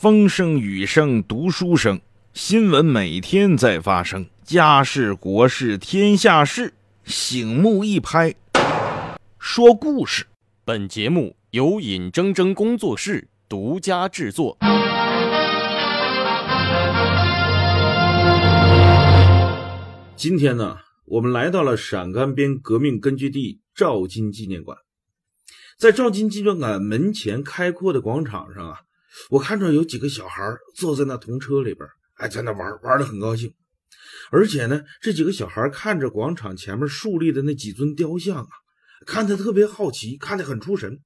风声雨声读书声，新闻每天在发生，家事国事天下事，醒目一拍，说故事。本节目由尹铮铮工作室独家制作。今天呢，我们来到了陕甘边革命根据地赵金纪念馆。在赵金纪念馆门前开阔的广场上啊，我看着有几个小孩坐在那童车里边，哎，在那玩，玩的很高兴。而且呢，这几个小孩看着广场前面竖立的那几尊雕像啊，看得特别好奇，看得很出神。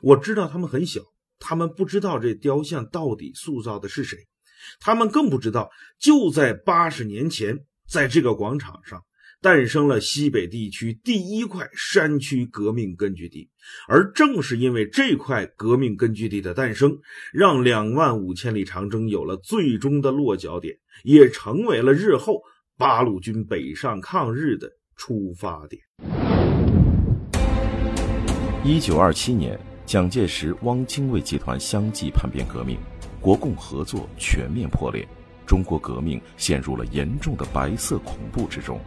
我知道他们很小，他们不知道这雕像到底塑造的是谁，他们更不知道就在八十年前，在这个广场上。诞生了西北地区第一块山区革命根据地，而正是因为这块革命根据地的诞生，让两万五千里长征有了最终的落脚点，也成为了日后八路军北上抗日的出发点。一九二七年，蒋介石、汪精卫集团相继叛变革命，国共合作全面破裂，中国革命陷入了严重的白色恐怖之中。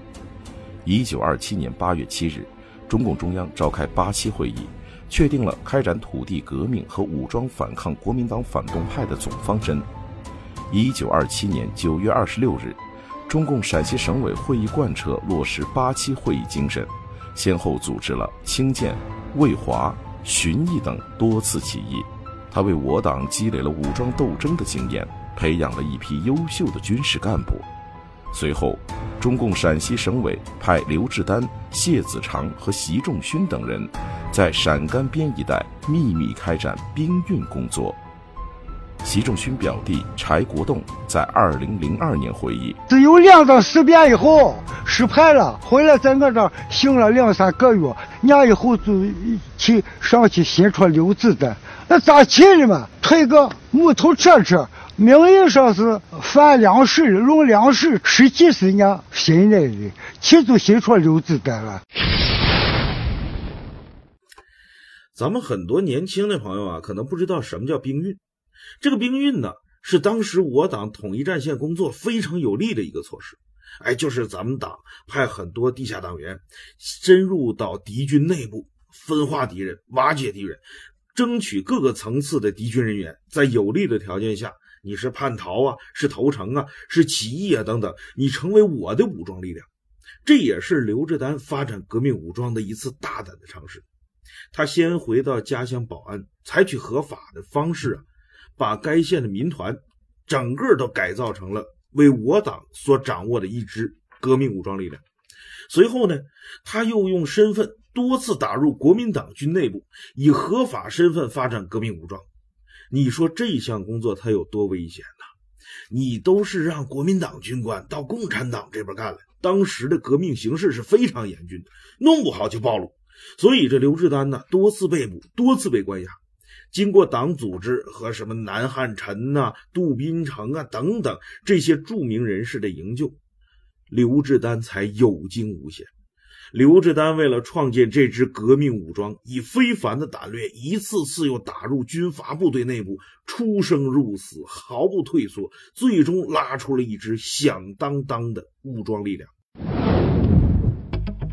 一九二七年八月七日，中共中央召开八七会议，确定了开展土地革命和武装反抗国民党反动派的总方针。一九二七年九月二十六日，中共陕西省委会议贯彻落实八七会议精神，先后组织了清涧、渭华、旬邑等多次起义。他为我党积累了武装斗争的经验，培养了一批优秀的军事干部。随后，中共陕西省委派刘志丹、谢子长和习仲勋等人，在陕甘边一带秘密开展兵运工作。习仲勋表弟柴国栋在二零零二年回忆：只有两张事变以后失败了，回来在我这儿行了两三个月，年以后就去上去新出刘子丹，那咋去的嘛？推个木头车车。名义上是贩粮食、运粮食，吃几十年新来的，其实新出刘子丹了。咱们很多年轻的朋友啊，可能不知道什么叫兵运。这个兵运呢，是当时我党统一战线工作非常有利的一个措施。哎，就是咱们党派很多地下党员深入到敌军内部，分化敌人、瓦解敌人，争取各个层次的敌军人员在有利的条件下。你是叛逃啊，是投诚啊，是起义啊，等等，你成为我的武装力量，这也是刘志丹发展革命武装的一次大胆的尝试。他先回到家乡保安，采取合法的方式啊，把该县的民团整个都改造成了为我党所掌握的一支革命武装力量。随后呢，他又用身份多次打入国民党军内部，以合法身份发展革命武装。你说这项工作它有多危险呢？你都是让国民党军官到共产党这边干了，当时的革命形势是非常严峻的，弄不好就暴露。所以这刘志丹呢，多次被捕，多次被关押。经过党组织和什么南汉臣呐、杜宾城啊等等这些著名人士的营救，刘志丹才有惊无险。刘志丹为了创建这支革命武装，以非凡的胆略，一次次又打入军阀部队内部，出生入死，毫不退缩，最终拉出了一支响当当的武装力量。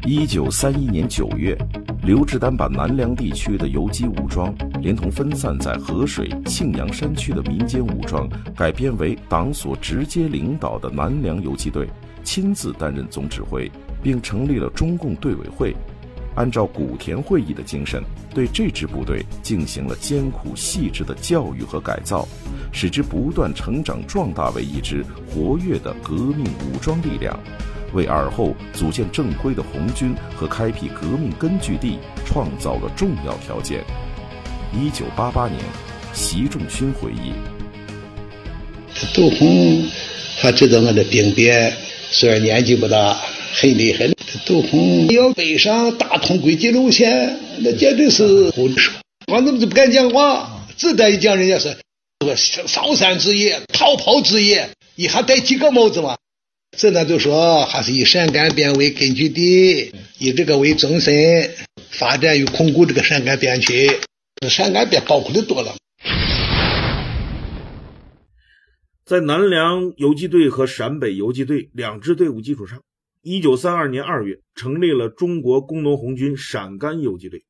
一九三一年九月，刘志丹把南梁地区的游击武装，连同分散在河水、庆阳山区的民间武装，改编为党所直接领导的南梁游击队，亲自担任总指挥。并成立了中共队委会，按照古田会议的精神，对这支部队进行了艰苦细致的教育和改造，使之不断成长壮大为一支活跃的革命武装力量，为尔后组建正规的红军和开辟革命根据地创造了重要条件。一九八八年，习仲勋回忆：杜洪，他知道我的兵变，虽然年纪不大。很厉害的，杜洪要北上大通轨迹路线，那简直是胡说。我怎么就不敢讲话？只得一讲，人家是说烧山之野、逃跑之野，一下戴几个帽子嘛？这呢就说还是以陕甘边为根据地，以这个为中心，发展与巩固这个陕甘边区。陕甘边包括的多了。在南梁游击队和陕北游击队两支队伍基础上，一九三二年二月成立了中国工农红军陕甘游击队。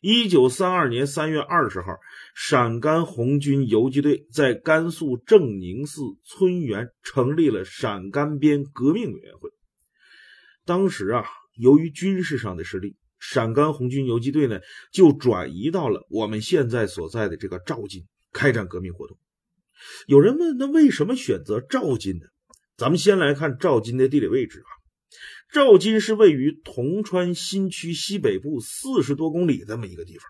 一九三二年三月二十号，陕甘红军游击队在甘肃正宁寺村园成立了陕甘边革命委员会。当时啊，由于军事上的失利，陕甘红军游击队呢就转移到了我们现在所在的这个赵金，开展革命活动。有人问，那为什么选择赵金呢？咱们先来看赵金的地理位置啊。赵金是位于铜川新区西北部四十多公里这么一个地方，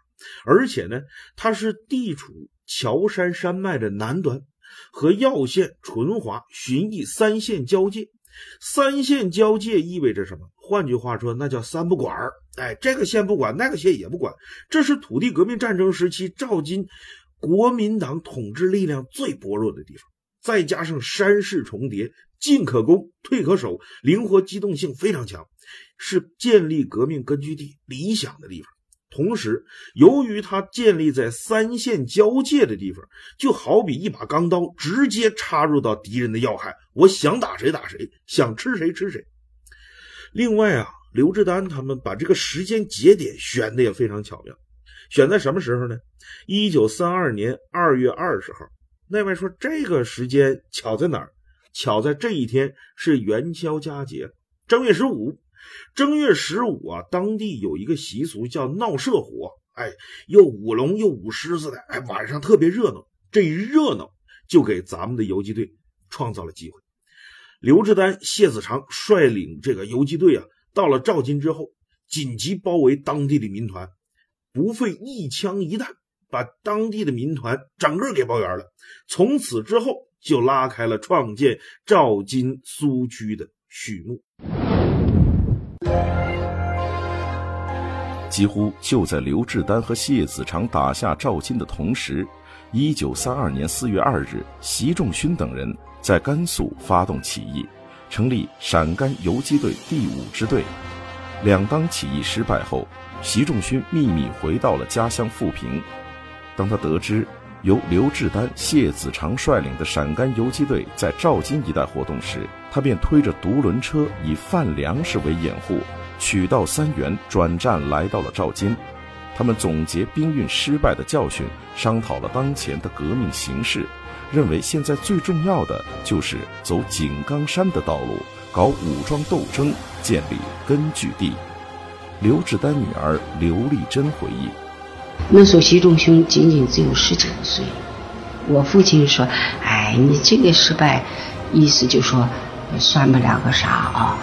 而且呢，它是地处乔山山脉的南端，和耀县、淳华、旬邑三县交界。三县交界意味着什么？换句话说，那叫三不管哎，这个县不管，那个县也不管。这是土地革命战争时期赵金国民党统治力量最薄弱的地方，再加上山势重叠。进可攻，退可守，灵活机动性非常强，是建立革命根据地理想的地方。同时，由于它建立在三线交界的地方，就好比一把钢刀，直接插入到敌人的要害。我想打谁打谁，想吃谁吃谁。另外啊，刘志丹他们把这个时间节点选的也非常巧妙，选在什么时候呢？一九三二年二月二十号。那位说这个时间巧在哪儿？巧在这一天是元宵佳节，正月十五。正月十五啊，当地有一个习俗叫闹社火，哎，又舞龙又舞狮子的，哎，晚上特别热闹。这一热闹就给咱们的游击队创造了机会。刘志丹、谢子长率领这个游击队啊，到了赵金之后，紧急包围当地的民团，不费一枪一弹，把当地的民团整个给包圆了。从此之后。就拉开了创建赵金苏区的序幕。几乎就在刘志丹和谢子长打下赵金的同时，一九三二年四月二日，习仲勋等人在甘肃发动起义，成立陕甘游击队第五支队。两当起义失败后，习仲勋秘密回到了家乡富平。当他得知，由刘志丹、谢子长率领的陕甘游击队在赵金一带活动时，他便推着独轮车，以贩粮食为掩护，取道三原，转战来到了赵金。他们总结兵运失败的教训，商讨了当前的革命形势，认为现在最重要的就是走井冈山的道路，搞武装斗争，建立根据地。刘志丹女儿刘丽珍回忆。那时候习仲勋仅仅只有十九岁，我父亲说：“哎，你这个失败，意思就说算不了个啥啊！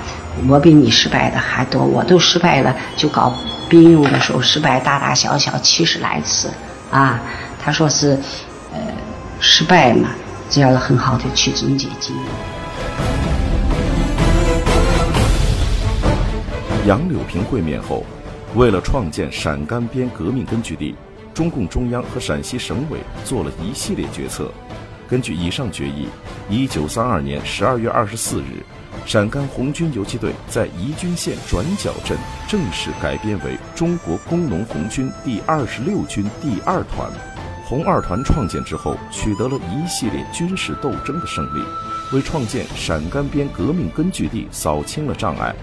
我比你失败的还多，我都失败了，就搞兵用的时候失败大大小小七十来次啊。”他说是，呃，失败嘛，只要很好的去总结经验。杨柳平会面后。为了创建陕甘边革命根据地，中共中央和陕西省委做了一系列决策。根据以上决议，一九三二年十二月二十四日，陕甘红军游击队在宜君县转角镇正式改编为中国工农红军第二十六军第二团。红二团创建之后，取得了一系列军事斗争的胜利，为创建陕甘边革命根据地扫清了障碍。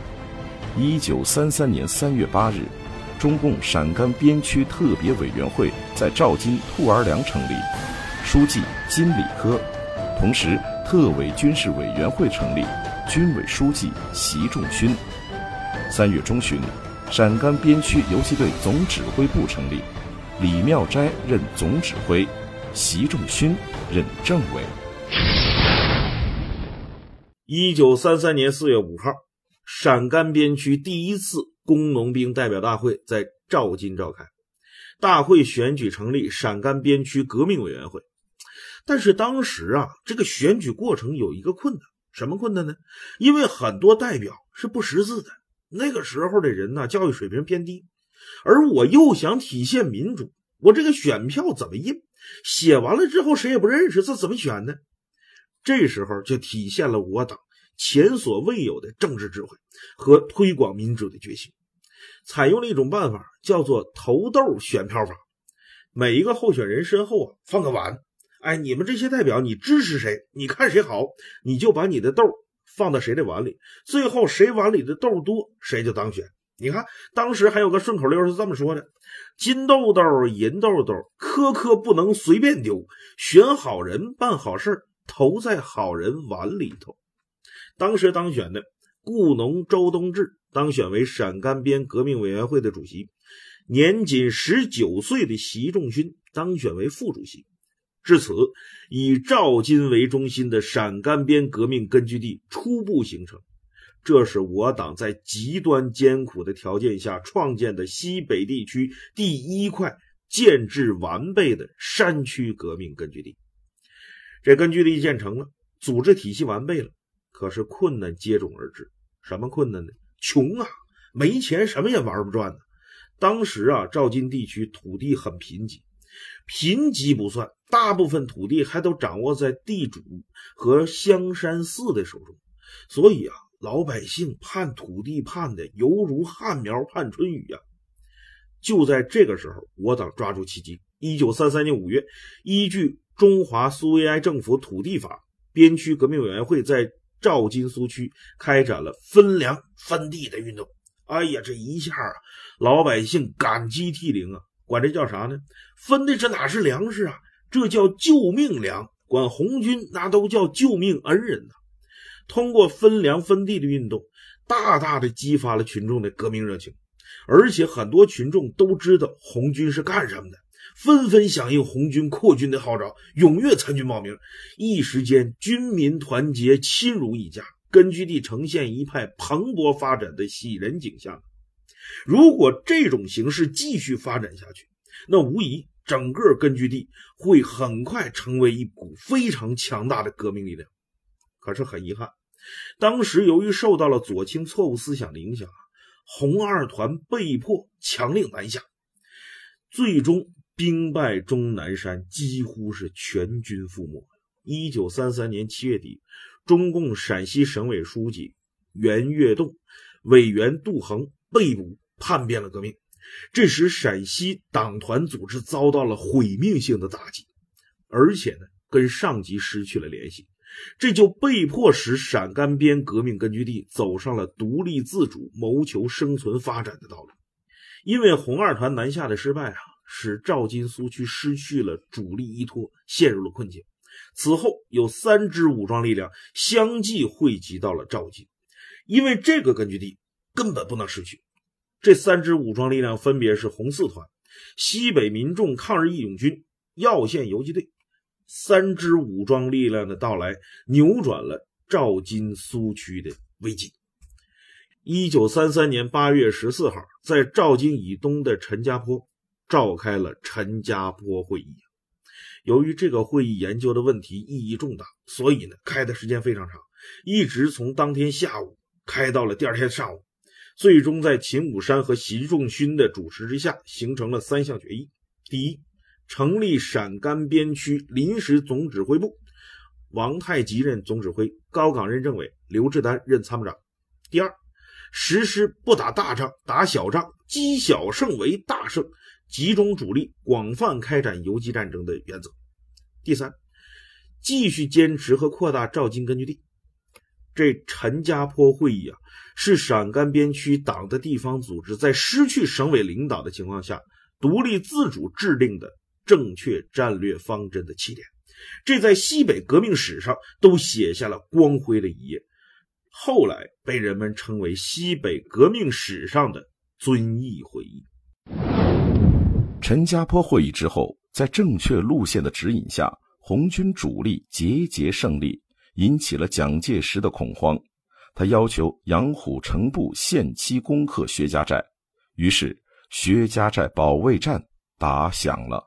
一九三三年三月八日。中共陕甘边区特别委员会在赵金兔儿梁成立，书记金理科，同时特委军事委员会成立，军委书记习仲勋。三月中旬，陕甘边区游击队总指挥部成立，李妙斋任总指挥，习仲勋任政委。一九三三年四月五号，陕甘边区第一次。工农兵代表大会在赵金召开，大会选举成立陕甘边区革命委员会。但是当时啊，这个选举过程有一个困难，什么困难呢？因为很多代表是不识字的，那个时候的人呢，教育水平偏低，而我又想体现民主，我这个选票怎么印？写完了之后谁也不认识，这怎么选呢？这时候就体现了我党。前所未有的政治智慧和推广民主的决心，采用了一种办法，叫做投豆选票法。每一个候选人身后啊放个碗，哎，你们这些代表，你支持谁？你看谁好，你就把你的豆放到谁的碗里，最后谁碗里的豆多，谁就当选。你看，当时还有个顺口溜是这么说的：“金豆豆，银豆豆，颗颗不能随便丢，选好人办好事投在好人碗里头。”当时当选的故农周东志当选为陕甘边革命委员会的主席，年仅十九岁的习仲勋当选为副主席。至此，以赵金为中心的陕甘边革命根据地初步形成。这是我党在极端艰苦的条件下创建的西北地区第一块建制完备的山区革命根据地。这根据地建成了，组织体系完备了，可是困难接踵而至。什么困难呢？穷啊，没钱，什么也玩不转呢。当时啊，赵金地区土地很贫瘠，贫瘠不算，大部分土地还都掌握在地主和香山寺的手中，所以啊。老百姓盼土地盼的犹如旱苗盼春雨呀！就在这个时候，我党抓住契机，一九三三年五月，依据《中华苏维埃政府土地法》，边区革命委员会在赵金苏区开展了分粮分地的运动。哎呀，这一下啊，老百姓感激涕零啊！管这叫啥呢？分的这哪是粮食啊？这叫救命粮！管红军那都叫救命恩人呐！通过分粮分地的运动，大大的激发了群众的革命热情，而且很多群众都知道红军是干什么的，纷纷响应红军扩军的号召，踊跃参军报名。一时间，军民团结，亲如一家，根据地呈现一派蓬勃发展的喜人景象。如果这种形势继续发展下去，那无疑整个根据地会很快成为一股非常强大的革命力量。可是很遗憾，当时由于受到了左倾错误思想的影响啊，红二团被迫强令南下，最终兵败终南山，几乎是全军覆没。一九三三年七月底，中共陕西省委书记袁跃栋、委员杜衡被捕，叛变了革命，这时陕西党团组织遭到了毁灭性的打击，而且呢，跟上级失去了联系。这就被迫使陕甘边革命根据地走上了独立自主、谋求生存发展的道路。因为红二团南下的失败啊，使赵金苏区失去了主力依托，陷入了困境。此后，有三支武装力量相继汇集到了赵金，因为这个根据地根本不能失去。这三支武装力量分别是红四团、西北民众抗日义勇军、耀县游击队。三支武装力量的到来，扭转了赵金苏区的危机。一九三三年八月十四号，在赵金以东的陈家坡召开了陈家坡会议。由于这个会议研究的问题意义重大，所以呢，开的时间非常长，一直从当天下午开到了第二天上午。最终在秦武山和习仲勋的主持之下，形成了三项决议：第一，成立陕甘边区临时总指挥部，王太吉任总指挥，高岗任政委，刘志丹任参谋长。第二，实施不打大仗，打小仗，积小胜为大胜，集中主力，广泛开展游击战争的原则。第三，继续坚持和扩大赵金根据地。这陈家坡会议啊，是陕甘边区党的地方组织在失去省委领导的情况下，独立自主制定的。正确战略方针的起点，这在西北革命史上都写下了光辉的一页，后来被人们称为西北革命史上的遵义会议。陈家坡会议之后，在正确路线的指引下，红军主力节节胜利，引起了蒋介石的恐慌。他要求杨虎城部限期攻克薛家寨，于是薛家寨保卫战打响了。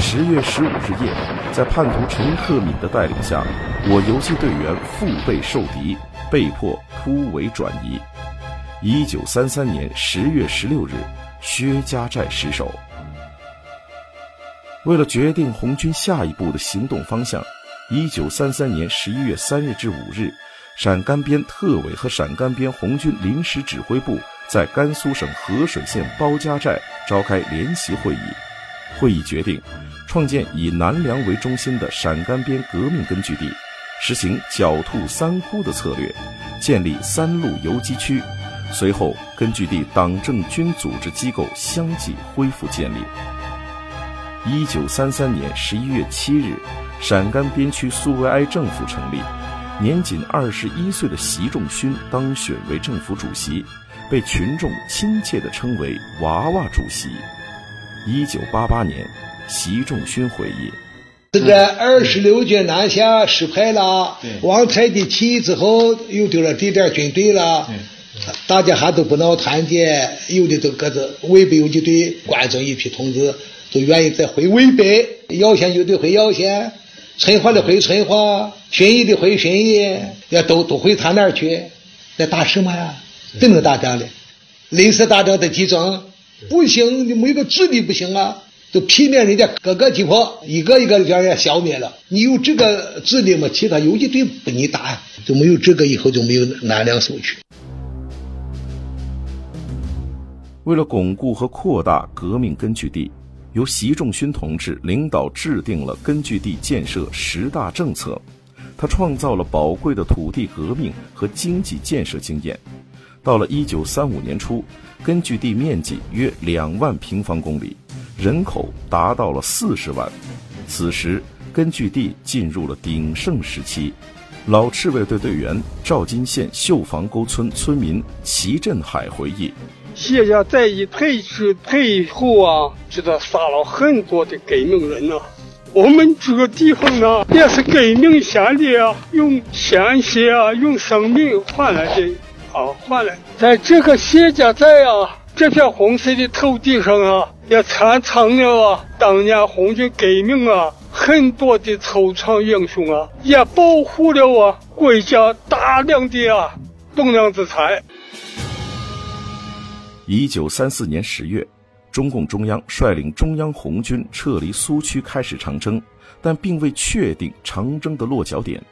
十月十五日夜，在叛徒陈克敏的带领下，我游击队员腹背受敌，被迫突围转移。一九三三年十月十六日，薛家寨失守。为了决定红军下一步的行动方向，一九三三年十一月三日至五日，陕甘边特委和陕甘边红军临时指挥部在甘肃省合水县包家寨召开联席会议，会议决定创建以南梁为中心的陕甘边革命根据地，实行“狡兔三窟”的策略，建立三路游击区。随后，根据地党政军组织机构相继恢复建立。一九三三年十一月七日，陕甘边区苏维埃政府成立，年仅二十一岁的习仲勋当选为政府主席，被群众亲切地称为“娃娃主席”。一九八八年，习仲勋回忆：“这个二十六军南下失败了，王太的起义之后又丢了地点军队了，大家还都不闹团结，有的都各自渭北游击队，关中一批同志。”都愿意再回渭北，耀县有的回耀县，淳化的回淳化，旬邑的回旬邑，也都都回他那儿去，那打什么呀？怎能打仗的？临时打仗的集中，不行，你没有个智力不行啊！都劈灭人家各个击破，一个一个的将人家消灭了。你有这个智力吗？其他游击队不你打，就没有这个，以后就没有南梁苏区。为了巩固和扩大革命根据地。由习仲勋同志领导制定了根据地建设十大政策，他创造了宝贵的土地革命和经济建设经验。到了一九三五年初，根据地面积约两万平方公里，人口达到了四十万。此时，根据地进入了鼎盛时期。老赤卫队队员赵金县绣房沟村村民齐振海回忆。谢家在一退去退后啊，就是杀了很多的革命人呐。我们这个地方呢，也是革命先烈啊，用鲜血啊，用生命换来的啊，换来。在这个谢家寨啊，这片红色的土地上啊，也传承了啊，当年红军革命啊，很多的惆怅英雄啊，也保护了啊国家大量的啊栋梁之才。一九三四年十月，中共中央率领中央红军撤离苏区，开始长征，但并未确定长征的落脚点。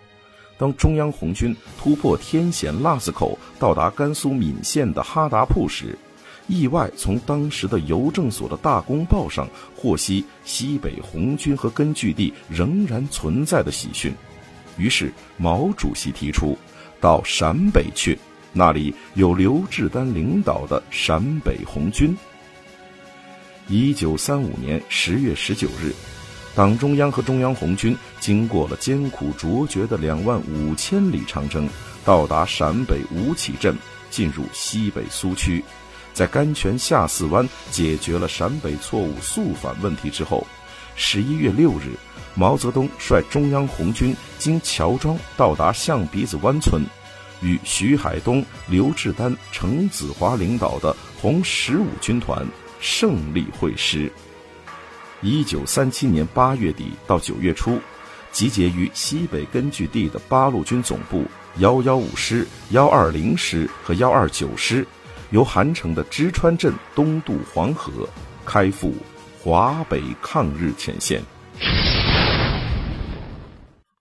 当中央红军突破天险腊子口，到达甘肃岷县的哈达铺时，意外从当时的邮政所的大公报上获悉西北红军和根据地仍然存在的喜讯。于是毛主席提出，到陕北去。那里有刘志丹领导的陕北红军。一九三五年十月十九日，党中央和中央红军经过了艰苦卓绝的两万五千里长征，到达陕北吴起镇，进入西北苏区，在甘泉下四湾解决了陕北错误肃反问题之后，十一月六日，毛泽东率中央红军经乔庄到达象鼻子湾村。与徐海东、刘志丹、程子华领导的红十五军团胜利会师。一九三七年八月底到九月初，集结于西北根据地的八路军总部幺幺五师、幺二零师和幺二九师，由韩城的芝川镇东渡黄河，开赴华北抗日前线。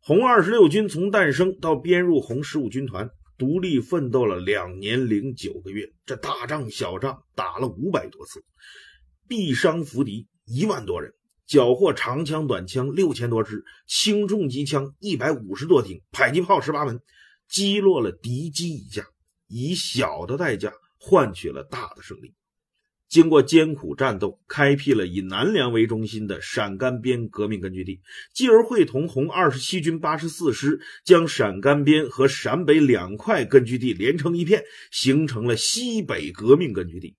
红二十六军从诞生到编入红十五军团。独立奋斗了两年零九个月，这大仗小仗打了五百多次，毙伤俘敌一万多人，缴获长枪短枪六千多支，轻重机枪一百五十多挺，迫击炮十八门，击落了敌机一架，以小的代价换取了大的胜利。经过艰苦战斗，开辟了以南梁为中心的陕甘边革命根据地，继而会同红二十七军八十四师，将陕甘边和陕北两块根据地连成一片，形成了西北革命根据地。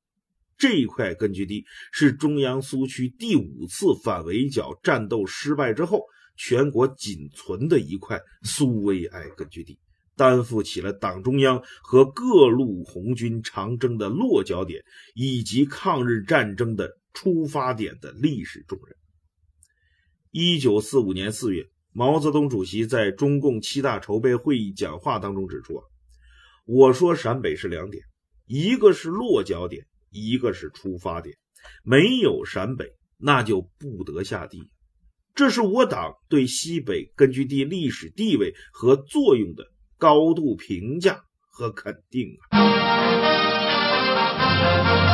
这一块根据地是中央苏区第五次反围剿战斗失败之后，全国仅存的一块苏维埃根据地。担负起了党中央和各路红军长征的落脚点，以及抗日战争的出发点的历史重任。一九四五年四月，毛泽东主席在中共七大筹备会议讲话当中指出：“啊，我说陕北是两点，一个是落脚点，一个是出发点。没有陕北，那就不得下地。这是我党对西北根据地历史地位和作用的。”高度评价和肯定啊！